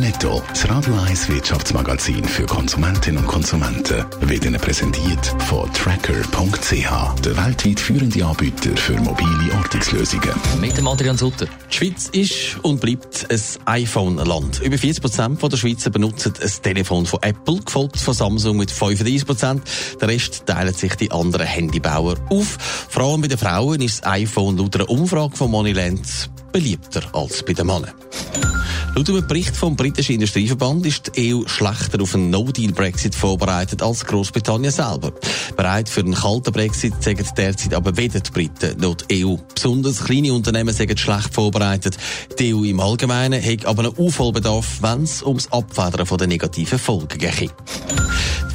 Netto, das Radio 1 Wirtschaftsmagazin für Konsumentinnen und Konsumenten, wird Ihnen präsentiert von Tracker.ch, der weltweit führende Anbieter für mobile Ortungslösungen. Mit dem Adrian Sutter. Die Schweiz ist und bleibt ein iPhone-Land. Über 40 Prozent der Schweizer benutzen ein Telefon von Apple, gefolgt von Samsung mit 35 Prozent. Der Rest teilen sich die anderen Handybauer auf. Vor allem bei den Frauen ist das iPhone laut einer Umfrage von Moneyland beliebter als bei den Männern. Laut einem Bericht vom britischen Industrieverband ist die EU schlechter auf einen No-Deal-Brexit vorbereitet als Großbritannien selber. Bereit für einen kalten Brexit sagen derzeit aber weder die Briten noch die EU. Besonders kleine Unternehmen sind schlecht vorbereitet. Die EU im Allgemeinen hat aber einen Aufholbedarf, wenn es ums Abfedern der negativen Folgen geht.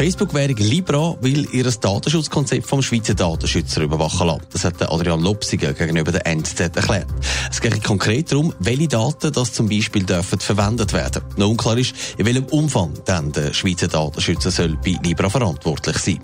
Facebook-Währung Libra will ihr Datenschutzkonzept vom Schweizer Datenschützer überwachen lassen. Das hat Adrian Lopsiger gegenüber der NZZ erklärt. Es geht konkret darum, welche Daten das zum Beispiel dürfen verwendet werden. Noch unklar ist, in welchem Umfang dann der Schweizer Datenschützer soll bei Libra verantwortlich sein.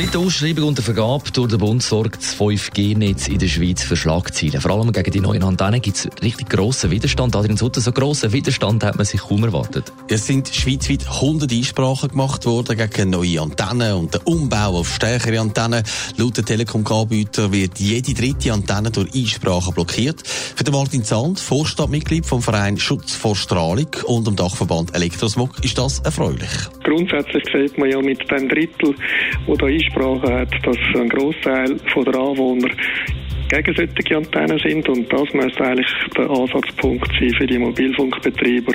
Seit der Ausschreibung und der Vergabe durch den Bund sorgt das 5G-Netz in der Schweiz für Schlagzeilen. Vor allem gegen die neuen Antennen gibt es richtig grossen Widerstand. Adrian Sutter, so grossen Widerstand hat man sich kaum erwartet. Es sind schweizweit 100 Einsprachen gemacht worden gegen neue Antennen und den Umbau auf stärkere Antennen. Laut der Telekom-Anbieter wird jede dritte Antenne durch Einsprachen blockiert. Für den Martin Zand, Vorstandmitglied vom Verein Schutz vor Strahlung und dem Dachverband Elektrosmog, ist das erfreulich. Grundsätzlich sieht man ja mit dem Drittel, wo da Einsprache hat, dass ein Großteil der Anwohner gegen solche Antennen sind und das müsste eigentlich der Ansatzpunkt sein für die Mobilfunkbetreiber,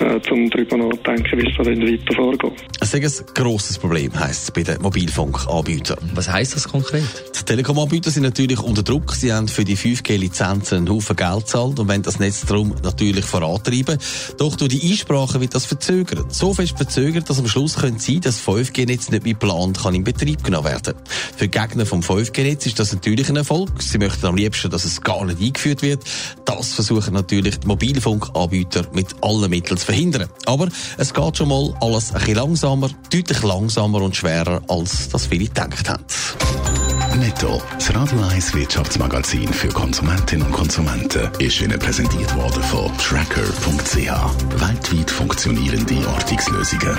äh, um darüber nachzudenken, wie es da weiter vorgeht. Es ist ein grosses Problem, heisst es bei den Mobilfunkanbietern. Was heisst das konkret? Die Telekom-Anbieter sind natürlich unter Druck. Sie haben für die 5G-Lizenzen einen Haufen Geld gezahlt und wenn das Netz darum natürlich vorantreiben. Doch durch die Einsprache wird das verzögert. So fest verzögert, dass am Schluss könnte sein, dass das 5G-Netz nicht wie geplant kann in Betrieb genommen werden. Für Gegner vom 5G-Netz ist das natürlich ein Erfolg. Sie möchten am liebsten, dass es gar nicht eingeführt wird. Das versuchen natürlich die Mobilfunkanbieter mit allen Mitteln zu verhindern. Aber es geht schon mal alles ein bisschen langsamer, deutlich langsamer und schwerer, als das viele gedacht haben. Netto, das Radio 1 Wirtschaftsmagazin für Konsumentinnen und Konsumenten, ist Ihnen präsentiert worden von Tracker.ch. Weltweit funktionierende Ortungslösungen.